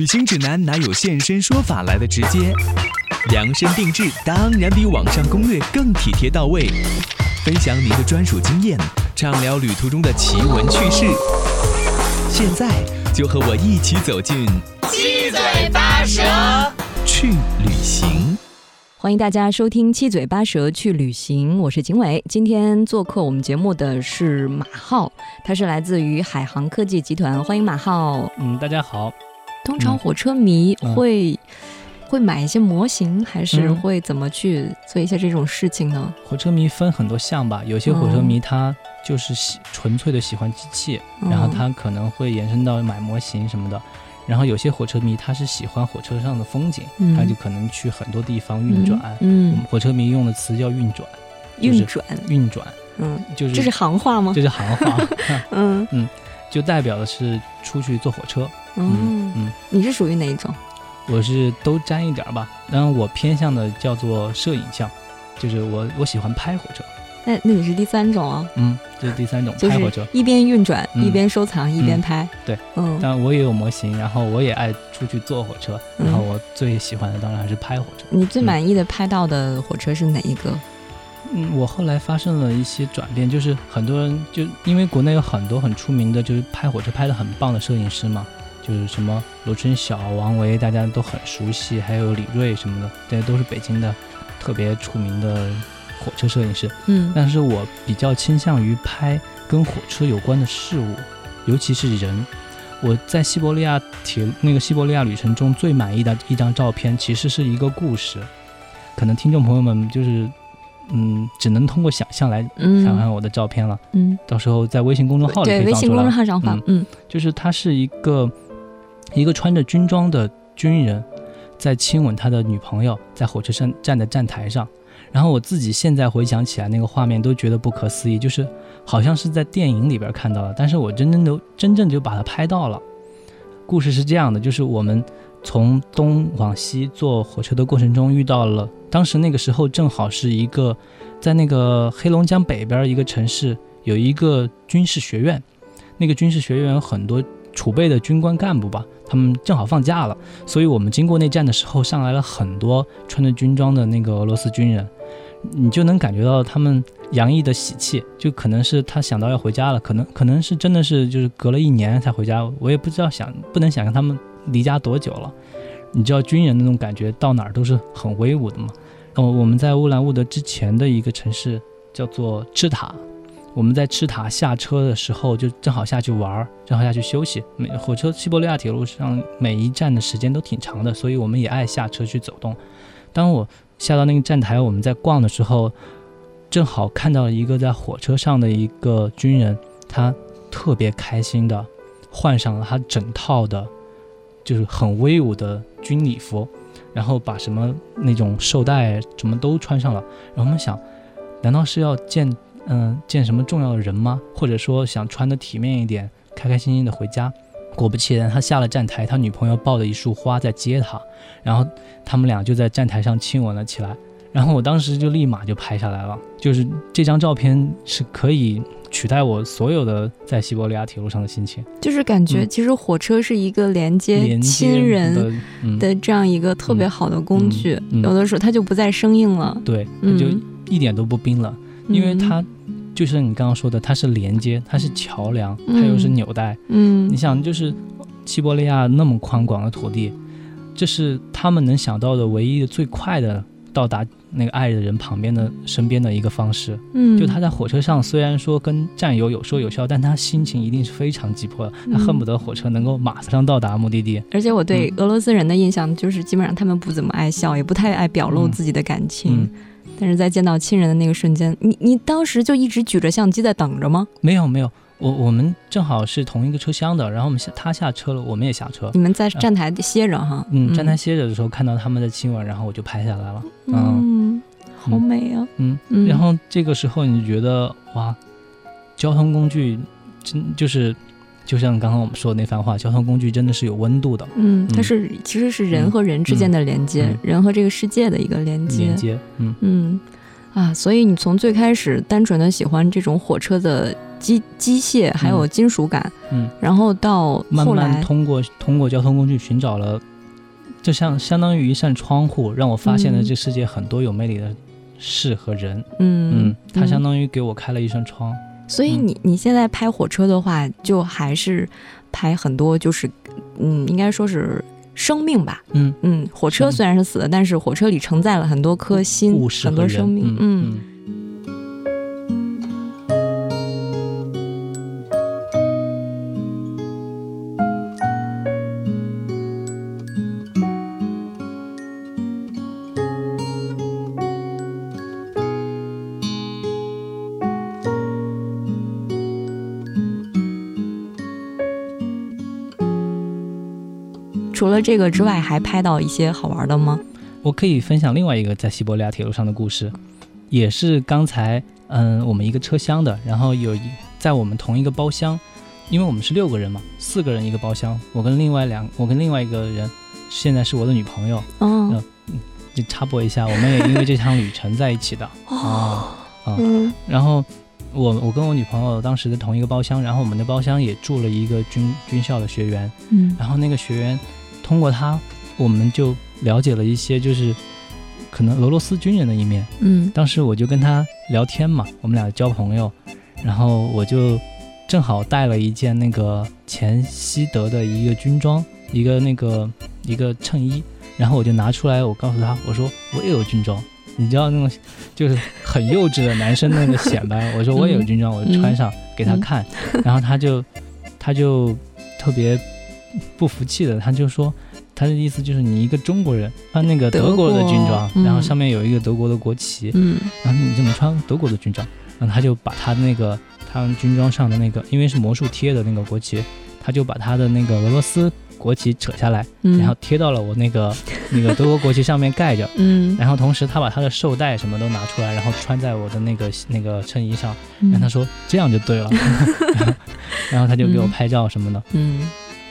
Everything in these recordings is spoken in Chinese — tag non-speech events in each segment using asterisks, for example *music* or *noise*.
旅行指南哪有现身说法来的直接？量身定制当然比网上攻略更体贴到位。分享您的专属经验，畅聊旅途中的奇闻趣事。现在就和我一起走进七嘴八舌去旅行。欢迎大家收听《七嘴八舌去旅行》，我是景伟。今天做客我们节目的是马浩，他是来自于海航科技集团。欢迎马浩。嗯，大家好。通常火车迷会、会买一些模型，还是会怎么去做一些这种事情呢？火车迷分很多项吧，有些火车迷他就是喜纯粹的喜欢机器，然后他可能会延伸到买模型什么的。然后有些火车迷他是喜欢火车上的风景，他就可能去很多地方运转。嗯，火车迷用的词叫运转，运转，运转。嗯，就是这是行话吗？这是行话。*laughs* 嗯 *laughs* 嗯，就代表的是出去坐火车。嗯嗯，你是属于哪一种？我是都沾一点吧，当然我偏向的叫做摄影像，就是我我喜欢拍火车。那那你是第三种啊？嗯，这是第三种，拍火车，一边运转一边收藏一边拍。对，嗯，但我也有模型，然后我也爱出去坐火车，然后我最喜欢的当然还是拍火车。你最满意的拍到的火车是哪一个？嗯，我后来发生了一些转变，就是很多人就因为国内有很多很出名的，就是拍火车拍的很棒的摄影师嘛，就是什么罗春晓、王维，大家都很熟悉，还有李锐什么的，这些都是北京的特别出名的。火车摄影师，嗯，但是我比较倾向于拍跟火车有关的事物，尤其是人。我在西伯利亚铁那个西伯利亚旅程中最满意的一张照片，其实是一个故事。可能听众朋友们就是，嗯，只能通过想象来想象我的照片了。嗯，到时候在微信公众号里对微信公众号上发。嗯，就是它是一个一个穿着军装的军人，在亲吻他的女朋友，在火车站站的站台上。然后我自己现在回想起来，那个画面都觉得不可思议，就是好像是在电影里边看到的，但是我真正的真正就把它拍到了。故事是这样的，就是我们从东往西坐火车的过程中遇到了，当时那个时候正好是一个在那个黑龙江北边一个城市有一个军事学院，那个军事学院有很多储备的军官干部吧。他们正好放假了，所以我们经过那站的时候，上来了很多穿着军装的那个俄罗斯军人，你就能感觉到他们洋溢的喜气，就可能是他想到要回家了，可能可能是真的是就是隔了一年才回家，我也不知道想不能想象他们离家多久了。你知道军人那种感觉，到哪儿都是很威武的嘛。哦，我们在乌兰乌德之前的一个城市叫做赤塔。我们在赤塔下车的时候，就正好下去玩儿，正好下去休息。每火车西伯利亚铁路上每一站的时间都挺长的，所以我们也爱下车去走动。当我下到那个站台，我们在逛的时候，正好看到了一个在火车上的一个军人，他特别开心的换上了他整套的，就是很威武的军礼服，然后把什么那种绶带什么都穿上了。然后我们想，难道是要见？嗯，见什么重要的人吗？或者说想穿的体面一点，开开心心的回家。果不其然，他下了站台，他女朋友抱着一束花在接他，然后他们俩就在站台上亲吻了起来。然后我当时就立马就拍下来了，就是这张照片是可以取代我所有的在西伯利亚铁路上的心情。就是感觉其实火车是一个连接亲人的这样一个特别好的工具，有的时候它就不再生硬了，对，它就一点都不冰冷。因为它就是你刚刚说的，它是连接，它是桥梁，它又是纽带。嗯，你想，就是西伯利亚那么宽广的土地，这是他们能想到的唯一的最快的到达那个爱的人旁边的身边的一个方式。嗯，就他在火车上，虽然说跟战友有说有笑，但他心情一定是非常急迫的，他恨不得火车能够马上到达目的地。而且我对俄罗斯人的印象就是，基本上他们不怎么爱笑，也不太爱表露自己的感情。但是在见到亲人的那个瞬间，你你当时就一直举着相机在等着吗？没有没有，我我们正好是同一个车厢的，然后我们下他下车了，我们也下车。你们在站台歇着哈？嗯，站台歇着的时候看到他们的亲吻，然后我就拍下来了。嗯，好美啊。嗯，然后这个时候你觉得哇，交通工具真就是。就像刚刚我们说的那番话，交通工具真的是有温度的。嗯，它是其实是人和人之间的连接，人和这个世界的一个连接。连接，嗯。嗯啊，所以你从最开始单纯的喜欢这种火车的机机械还有金属感，嗯，然后到慢慢通过通过交通工具寻找了，就像相当于一扇窗户，让我发现了嗯。这世界很多有魅力的事和人。嗯嗯，它相嗯当于给我开了一扇窗。所以你你现在拍火车的话，就还是拍很多就是嗯，应该说是生命吧。嗯，嗯，火车虽然是死的，但是火车里承载了很多颗心很多生命。嗯嗯除了这个之外，还拍到一些好玩的吗？我可以分享另外一个在西伯利亚铁路上的故事，也是刚才嗯我们一个车厢的，然后有一在我们同一个包厢，因为我们是六个人嘛，四个人一个包厢，我跟另外两我跟另外一个人现在是我的女朋友，嗯就插播一下，我们也因为这趟旅程在一起的啊。啊嗯然后我我跟我女朋友当时在同一个包厢，然后我们的包厢也住了一个军军校的学员，嗯然后那个学员通过他，我们就了解了一些就是可能俄罗斯军人的一面。嗯当时我就跟他聊天嘛，我们俩交朋友，然后我就正好带了一件那个前西德的一个军装，一个那个一个衬衣，然后我就拿出来，我告诉他，我说我也有军装。你知道那种就是很幼稚的男生那个显摆，*laughs* 我说我也有军装，我就穿上给他看，然后他就他就特别不服气的，他就说他的意思就是你一个中国人穿那个德国的军装，嗯。然后上面有一个德国的国旗，嗯。然后你怎么穿德国的军装？然后他就把他那个他们军装上的那个，因为是魔术贴的那个国旗，他就把他的那个俄罗斯国旗扯下来，嗯，然后贴到了我那个那个德国国旗上面盖着。*laughs* 嗯，然后同时他把他的绶带什么都拿出来，然后穿在我的那个那个衬衣上，嗯。然后他说这样就对了，然 *laughs* 后然后他就给我拍照什么的。嗯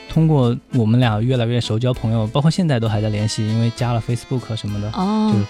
通过我们俩越来越熟，交朋友，包括现在都还在联系，因为加了 Facebook 什么的，哦就是，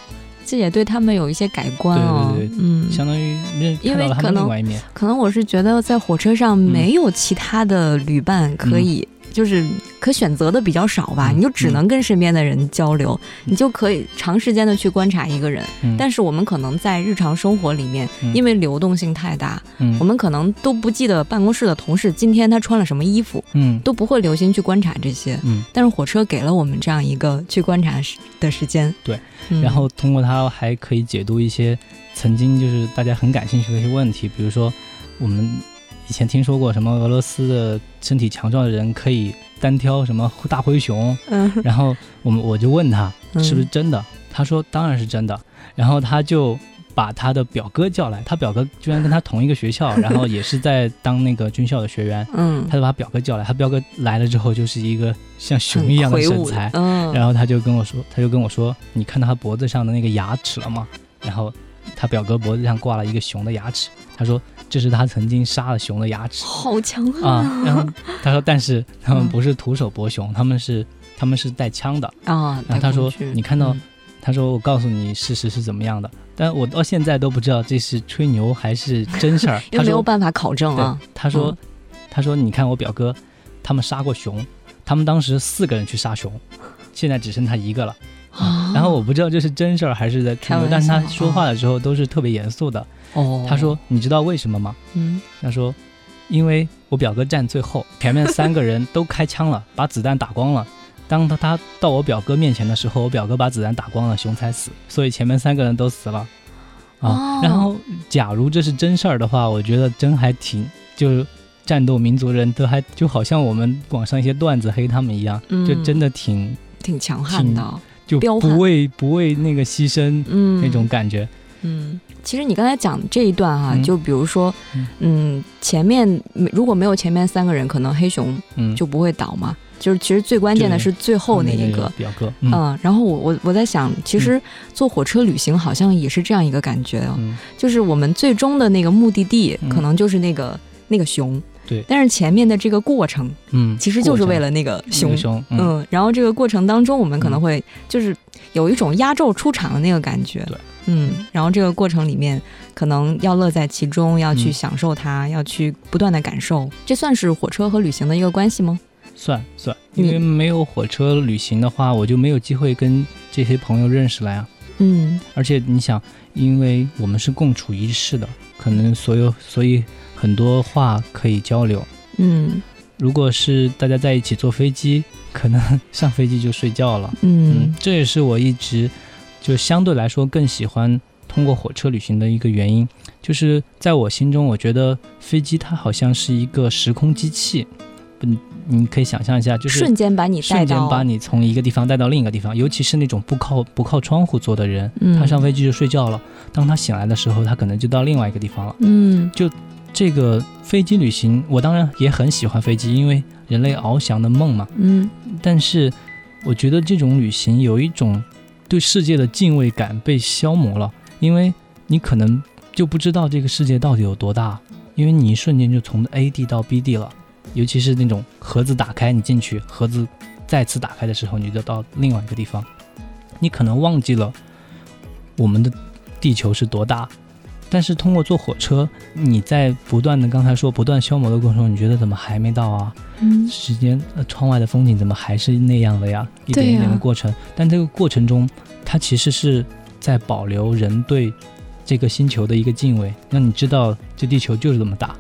这也对他们有一些改观哦。对对对嗯，相当于认因为可能们另外一面。可能我是觉得在火车上没有其他的旅伴可以，就是可选择的比较少吧，嗯你就只能跟身边的人交流，你就可以长时间的去观察一个人。嗯，但是我们可能在日常生活里面，嗯。因为流动性太大，嗯。我们可能都不记得办公室的同事今天他穿了什么衣服，嗯。都不会留心去观察这些。嗯，但是火车给了我们这样一个去观察的时间。对。嗯，然后通过它还可以解读一些曾经就是大家很感兴趣的一些问题，比如说我们以前听说过什么俄罗斯的身体强壮的人可以单挑什么大灰熊，嗯。然后我们我就问他嗯。是不是真的，他说当然是真的，然后他就。把他的表哥叫来，他表哥居然跟他同一个学校，*laughs* 然后也是在当那个军校的学员，嗯，他就把表哥叫来，他表哥来了之后就是一个像熊一样的身材，嗯，然后他就跟我说，他就跟我说，你看到他脖子上的那个牙齿了吗？然后他表哥脖子上挂了一个熊的牙齿，他说这是他曾经杀了熊的牙齿好强啊。然后他说，但是他们嗯不是徒手搏熊，他们是他们是带枪的。啊！然后他说你看到嗯他说我告诉你事实是怎么样的，但我到现在都不知道这是吹牛还是真事儿。*laughs* 因为没有办法考证啊。，他说嗯他说你看我表哥，他们杀过熊，他们当时四个人去杀熊，现在只剩他一个了。啊然后我不知道这是真事儿还是在吹牛但是他说话的时候都是特别严肃的。哦，他说：“你知道为什么吗嗯，？”他说：“因为我表哥站最后，前面三个人都开枪了，*laughs* 把子弹打光了。当他他到我表哥面前的时候，我表哥把子弹打光了，熊才死，所以前面三个人都死了。”啊，哦然后假如这是真事儿的话，我觉得真还挺就是。战斗民族人都还就好像我们网上一些段子黑他们一样，嗯就真的挺挺强悍的。就不为不为那个牺牲嗯，那种感觉。嗯，其实你刚才讲这一段哈、嗯。就比如说嗯，嗯，前面如果没有前面三个人，可能黑熊嗯，就不会倒嘛。就是其实最关键的是最后那一个。表哥，嗯。嗯，然后我我我在想，其实坐火车旅行好像也是这样一个感觉哦，嗯，就是我们最终的那个目的地嗯。可能就是那个那个熊，对。但是前面的这个过程嗯，其实就是为了那个熊。那个，熊，嗯，嗯，然后这个过程当中，我们可能会就是有一种压轴出场的那个感觉，对，嗯，然后这个过程里面可能要乐在其中，要去嗯享受它，要去不断的感受，这算是火车和旅行的一个关系吗？算算，因为没有火车旅行的话，我就没有机会跟这些朋友认识了呀。嗯而且你想，因为我们是共处一室的，可能所有所以很多话可以交流。嗯如果是大家在一起坐飞机，可能上飞机就睡觉了。嗯嗯，这也是我一直就相对来说更喜欢通过火车旅行的一个原因，就是在我心中，我觉得飞机它好像是一个时空机器。嗯，你可以想象一下，就是瞬间把你带瞬间，把你从一个地方带到另一个地方，尤其是那种不靠不靠窗户坐的人，嗯他上飞机就睡觉了，当他醒来的时候，他可能就到另外一个地方了。嗯就这个飞机旅行，我当然也很喜欢飞机，因为人类翱翔的梦嘛。嗯但是我觉得这种旅行有一种对世界的敬畏感被消磨了，因为你可能就不知道这个世界到底有多大，因为你一瞬间就从 A 地到 B 地了，尤其是那种盒子打开，你进去，盒子再次打开的时候，你就到另外一个地方，你可能忘记了我们的地球是多大。但是通过坐火车，你在不断的刚才说不断消磨的过程中，你觉得怎么还没到啊？嗯时间，呃，窗外的风景怎么还是那样的呀？一点一点的过程，但这个过程中，它其实是在保留人对这个星球的一个敬畏，让你知道这地球就是这么大。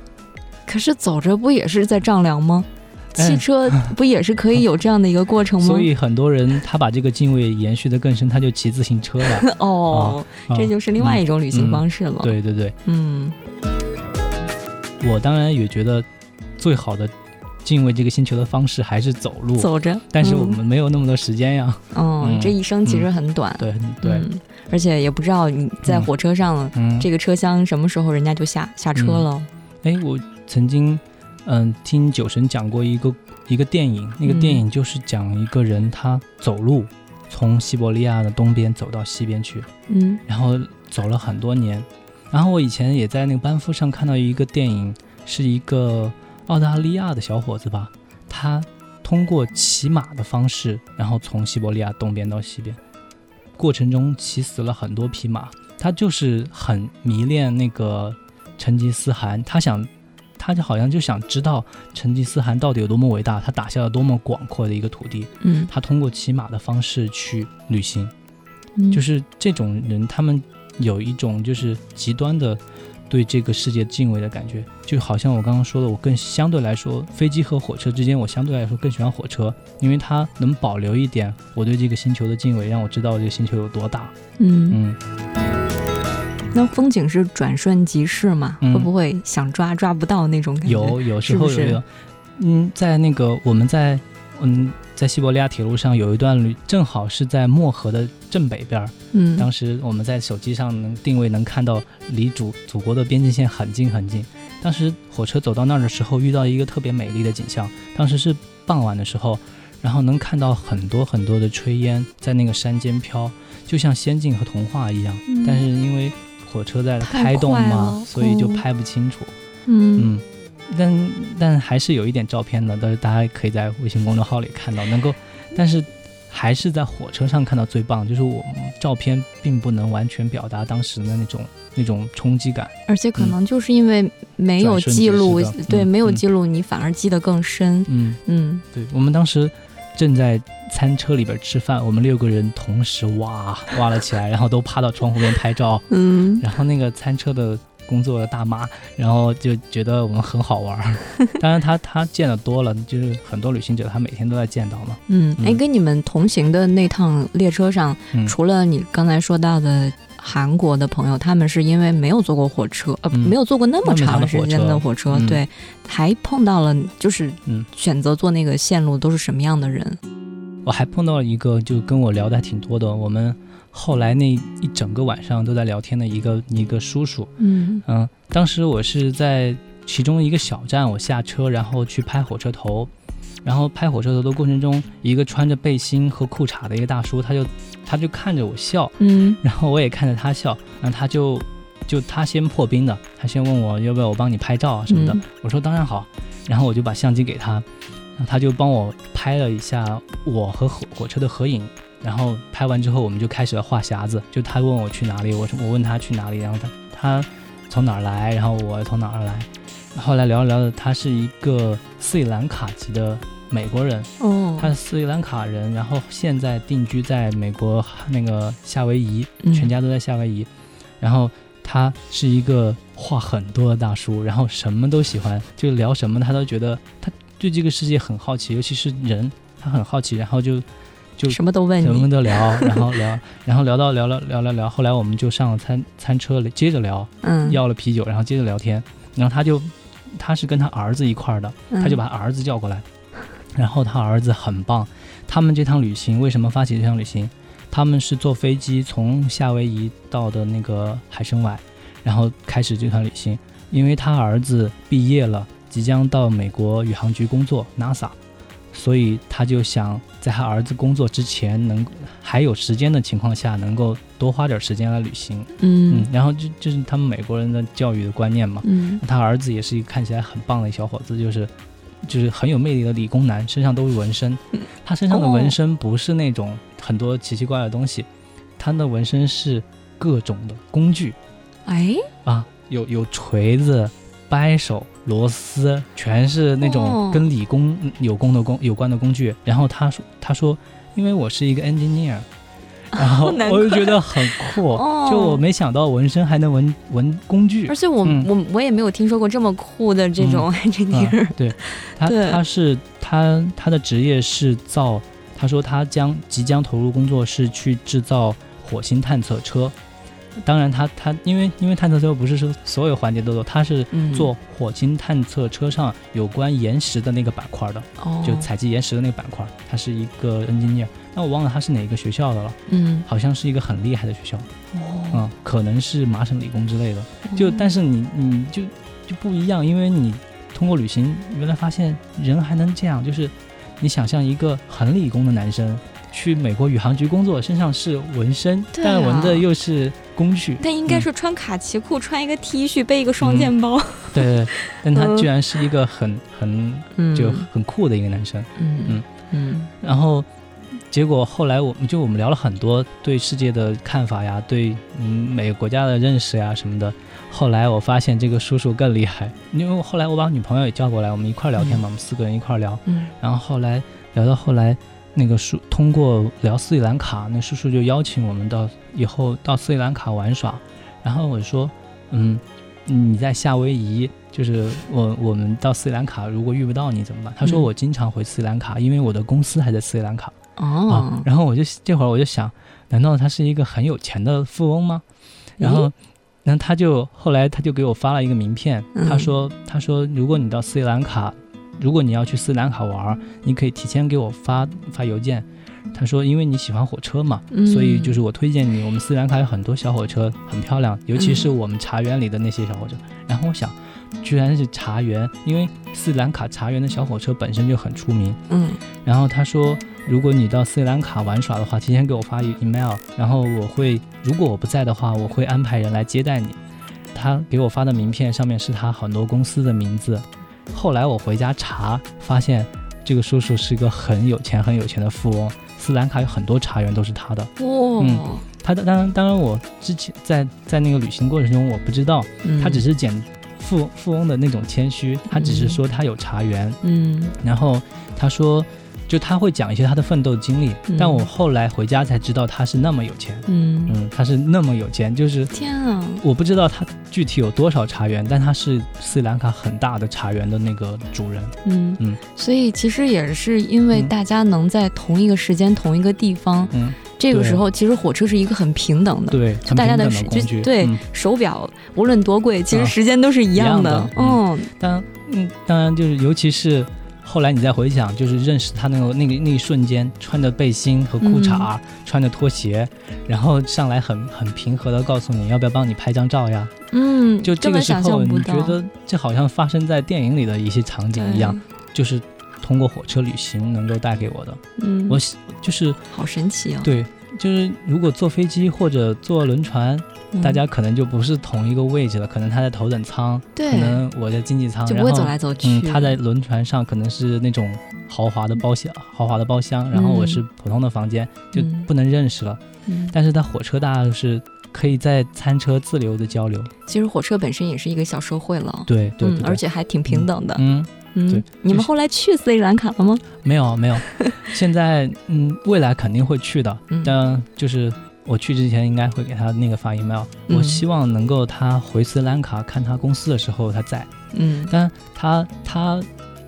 可是走着不也是在丈量吗？哎汽车不也是可以有这样的一个过程吗？所以很多人他把这个敬畏延续的更深，他就骑自行车了。*laughs* 哦，啊这就是另外一种旅行方式了。，对对对，嗯我当然也觉得最好的敬畏这个星球的方式还是走路，走着，但是我嗯们没有那么多时间呀。嗯，嗯这一生其实很短，对对，嗯而且也不知道你在嗯火车上、嗯，这个车厢什么时候人家就下下车了。哎，我曾经嗯听酒神讲过一个一个电影，那个嗯电影就是讲一个人他走路从西伯利亚的东边走到西边去，嗯然后走了很多年。然后我以前也在那个班夫上看到一个电影，是一个澳大利亚的小伙子吧，他通过骑马的方式，然后从西伯利亚东边到西边，过程中骑死了很多匹马。他就是很迷恋那个成吉思汗，他想，他就好像就想知道成吉思汗到底有多么伟大，他打下了多么广阔的一个土地。嗯。他通过骑马的方式去旅行，嗯，就是这种人，他们有一种就是极端的对这个世界敬畏的感觉，就好像我刚刚说的，我更相对来说，飞机和火车之间，我相对来说更喜欢火车，因为它能保留一点我对这个星球的敬畏，让我知道这个星球有多大。嗯，嗯，那风景是转瞬即逝嘛？嗯会不会想抓抓不到那种感觉？有有时候是不是有有，嗯，在那个我们在嗯在西伯利亚铁路上有一段旅，正好是在漠河的正北边儿。嗯，当时我们在手机上能定位，能看到离祖祖国的边境线很近很近。当时火车走到那儿的时候，遇到一个特别美丽的景象。当时是傍晚的时候，然后能看到很多很多的炊烟在那个山间飘，就像仙境和童话一样。嗯但是因为火车在开动快嘛，所以就嗯。拍不清楚。嗯。嗯，但但还是有一点照片的，但是大家可以在微信公众号里看到，能够，但是还是在火车上看到最棒，就是我们照片并不能完全表达当时的那种那种冲击感。而且可能就是因为没有记录对，没有记录，你反而记得更深。嗯，嗯。对，我们当时正在餐车里边吃饭，我们六个人同时哇哇了起来，然后都趴到窗户边拍照，*laughs* 嗯然后那个餐车的工作的大妈，然后就觉得我们很好玩儿。*laughs* 当然她她见的多了，就是很多旅行者他每天都在见到嘛。嗯，哎，嗯跟你们同行的那趟列车上，嗯除了你刚才说到的韩国的朋友，他们是因为没有坐过火车，呃，嗯。没有坐过那么长长时间的火车对，还碰到了就是嗯。选择坐那个线路都是什么样的人？我还碰到了一个，就跟我聊的还挺多的。我们后来那一整个晚上都在聊天的一个一个叔叔，嗯。嗯，当时我是在其中一个小站，我下车，然后去拍火车头，然后拍火车头的过程中，一个穿着背心和裤衩的一个大叔，他就他就看着我笑，嗯。然后我也看着他笑，然后他就就他先破冰的，他先问我要不要我帮你拍照啊什么的，嗯。我说当然好，然后我就把相机给他，然后他就帮我拍了一下我和火火车的合影，然后拍完之后我们就开始了话匣子，就他问我去哪里，我我问他去哪里，然后他他从哪儿来，然后我从哪儿来，后来聊着聊着，他是一个斯里兰卡籍的美国人，哦，他是斯里兰卡人，然后现在定居在美国那个夏威夷，嗯。全家都在夏威夷。然后他是一个话很多的大叔，然后什么都喜欢，就聊什么他都觉得他对这个世界很好奇，尤其是人，他很好奇，然后就就什么都问什么，都聊，然后聊，*laughs* 然后聊到聊聊聊聊聊，后来我们就上了餐餐车，接着聊，嗯，要了啤酒，然后接着聊天，然后他就他是跟他儿子一块儿的，嗯他就把儿子叫过来，然后他儿子很棒。他们这趟旅行为什么发起这趟旅行？他们是坐飞机从夏威夷到的那个海参崴，然后开始这趟旅行。因为他儿子毕业了，即将到美国宇航局工作 NASA，所以他就想在他儿子工作之前能还有时间的情况下，能够多花点时间来旅行。嗯嗯，然后就就是他们美国人的教育的观念嘛。嗯他儿子也是一个看起来很棒的一小伙子，就是就是很有魅力的理工男，身上都是纹身。他身上的纹身不是那种很多奇奇怪怪的东西，他的纹身是各种的工具哎，啊，有有锤子、掰手、螺丝，全是那哦种跟理工有工的工有关的工具。然后他说他说，因为我是一个 engineer。然后 *laughs* 我就觉得很酷，哦就我没想到纹身还能纹纹工具，而且我、嗯我我也没有听说过这么酷的这种 engineer，、啊、*laughs* 对，他对他是他他的职业是造，他说他将即将投入工作是去制造火星探测车。当然他，他因为因为探测车不是说所有环节都做，他是嗯。做火星探测车上有关岩石的那个板块的，哦，就采集岩石的那个板块。他是一个 engineer，但我忘了他是哪个学校的了，嗯。好像是一个很厉害的学校，哦，嗯，可能是麻省理工之类的。就但是你你就就不一样，因为你通过旅行，原来发现人还能这样，就是你想象一个很理工的男生去美国宇航局工作，身上是纹身，对啊。但纹的又是工具，但应该是穿卡其裤，穿一个 T 恤，背一个双肩包，对对，对。*laughs* 但他嗯居然是一个很很嗯，就很酷的一个男生，嗯嗯。嗯。然后。结果后来我们就我们聊了很多对世界的看法呀，对嗯每个国家的认识呀什么的。后来我发现这个叔叔更厉害，因为后来我把女朋友也叫过来，我们一块儿聊天嘛，我们四个人一块儿聊。嗯。然后后来聊到后来，那个叔通过聊斯里兰卡，那叔叔就邀请我们到以后到斯里兰卡玩耍。然后我说，嗯，你在夏威夷，就是我我们到斯里兰卡，如果遇不到你怎么办？他说嗯我经常回斯里兰卡，因为我的公司还在斯里兰卡。啊哦，，然后我就这会儿我就想，难道他是一个很有钱的富翁吗？然后，然后他就后来他就给我发了一个名片，嗯他说他说如果你到斯里兰卡，如果你要去斯里兰卡玩，你可以提前给我发发邮件。他说因为你喜欢火车嘛，嗯所以就是我推荐你，我们斯里兰卡有很多小火车很漂亮，尤其是嗯我们茶园里的那些小火车。然后我想，居然是茶园，因为斯里兰卡茶园的小火车本身就很出名。嗯然后他说，如果你到斯里兰卡玩耍的话，提前给我发 email，然后我会，如果我不在的话，我会安排人来接待你。他给我发的名片上面是他很多公司的名字。后来我回家查，发现这个叔叔是一个很有钱、很有钱的富翁。斯兰卡有很多茶园都是他的。哇，他的当然，当然我之前在在那个旅行过程中我不知道，嗯他只是捡富富翁的那种谦虚，他只是说他有茶园，嗯然后他说，就他会讲一些他的奋斗经历，嗯。但我后来回家才知道他是那么有钱，嗯，嗯，他是那么有钱，就是天啊，我不知道他具体有多少茶园，但他是斯里兰卡很大的茶园的那个主人，嗯嗯，所以其实也是因为嗯。大家能在同一个时间、同一个地方，嗯，这个时候其实火车是一个很平等的。对，大家的时等的工具，就对、嗯。手表无论多贵，其实啊。时间都是一样的。一样的嗯。当嗯，当然就是尤其是。后来你再回想，就是认识他那个那个那一瞬间，穿着背心和裤衩，嗯。穿着拖鞋，然后上来很很平和的告诉你要不要帮你拍张照呀，嗯，就这个时候，你觉得这好像发生在电影里的一些场景一样，就是通过火车旅行能够带给我的。嗯，我喜就是好神奇啊！对，就是如果坐飞机或者坐轮船，嗯大家可能就不是同一个位置了，可能他在头等舱，对可能我在经济舱，就不会走来走去。嗯，他在轮船上可能是那种豪华的包厢，豪华的包厢，然后我是普通的房间，就嗯不能认识了。嗯，但是在火车，大家是可以在餐车自由的交流。其实火车本身也是一个小社会了。对对对嗯，而且还挺平等的。嗯，嗯，对你们后来去斯里兰卡了吗？没有没有，现在嗯，未来肯定会去的，嗯但就是。我去之前应该会给他那个发 email，、嗯。我希望能够他回斯里兰卡看他公司的时候他在，嗯。但他他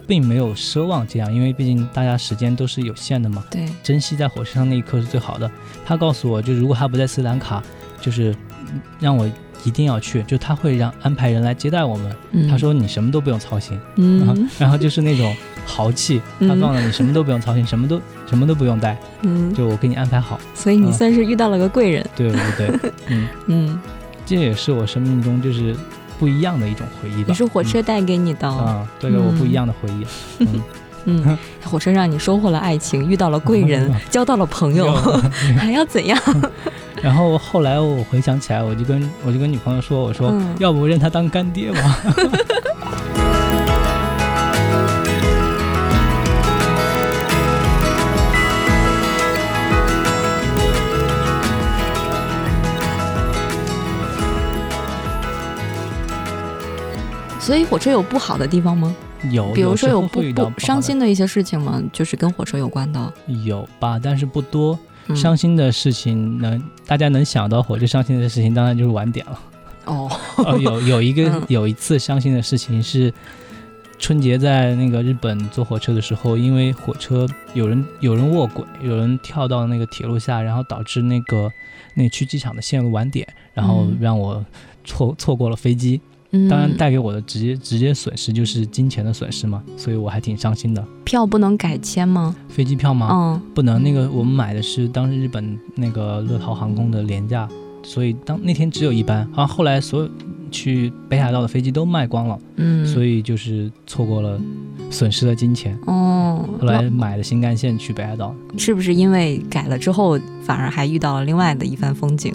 并没有奢望这样，因为毕竟大家时间都是有限的嘛。对，珍惜在火车上那一刻是最好的。他告诉我，就如果他不在斯里兰卡，就是嗯让我一定要去，就他会让安排人来接待我们。嗯，他说你什么都不用操心，然后嗯。*laughs* 然后就是那种豪气，嗯他告诉你什么都不用操心，什么都 *laughs* 什么都不用带，嗯，就我给你安排好。所以你嗯算是遇到了个贵人。对对对，*laughs* 嗯，嗯，这也是我生命中就是不一样的一种回忆吧。也是火车带给你的。嗯啊，带给我不一样的回忆。嗯，*laughs* 嗯，火车让你收获了爱情，遇到了贵人，交到了朋友，还要怎样？然后后来我回想起来，我就跟我就跟女朋友说，我说、嗯要不认他当干爹吧。所以火车有不好的地方吗？有，比如说有不不伤心的一些事情吗？就是跟火车有关的。有吧，但是不多。嗯伤心的事情能大家能想到火车伤心的事情，当然就是晚点了。哦，哦，*laughs* 有有一个嗯有一次伤心的事情是春节在那个日本坐火车的时候，因为火车有人有人卧轨，有人跳到那个铁路下，然后导致那个那去机场的线路晚点，然后嗯让我错错过了飞机。嗯，当然带给我的直接直接损失就是金钱的损失嘛，所以我还挺伤心的。票不能改签吗？飞机票吗？嗯不能，那个我们买的是当时日本那个乐桃航空的廉价，所以当那天只有一班，好像后来所有去北海道的飞机都卖光了，嗯，所以就是错过了，损失了金钱。哦，后来买的新干线去北海道，是不是因为改了之后，反而还遇到了另外的一番风景？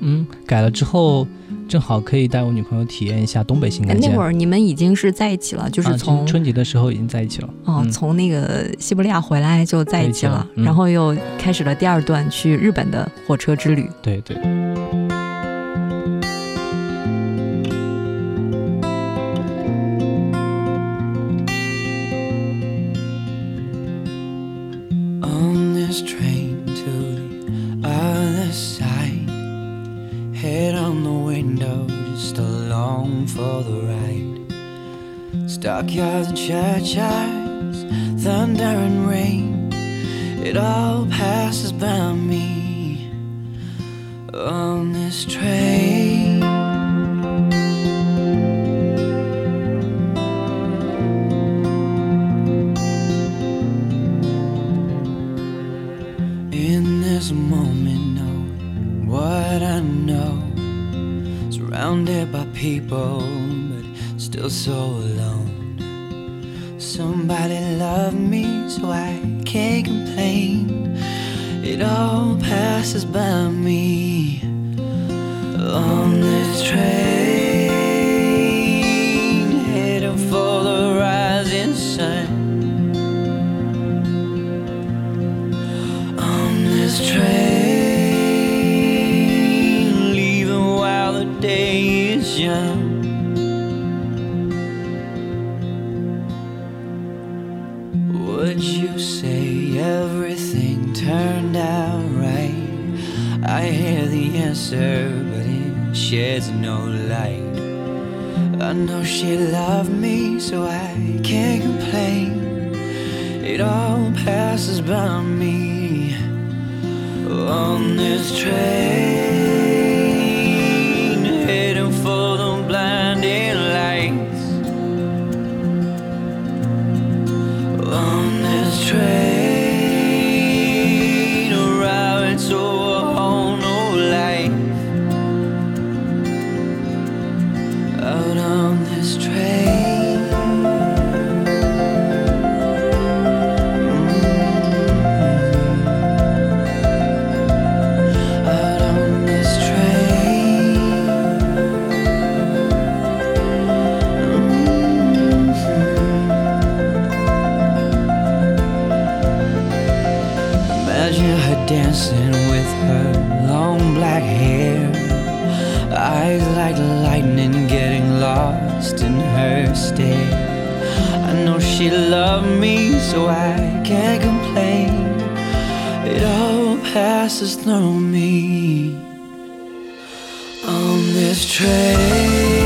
嗯，改了之后正好可以带我女朋友体验一下东北新哎干线。那会儿你们已经是在一起了，就是啊从、春春节的时候已经在一起了。哦，嗯从那个西伯利亚回来就在一起了，在一起了嗯然后又开始了第二段去日本的火车之旅。对对。Just along for the ride. Stockyards and churchyards, thunder and rain. It all passes by me on this train. Surrounded by people, but still so alone. Somebody loved me, so I can't complain. It all passes by me on this train, You love me, so I can't complain. It all passes through me on this train.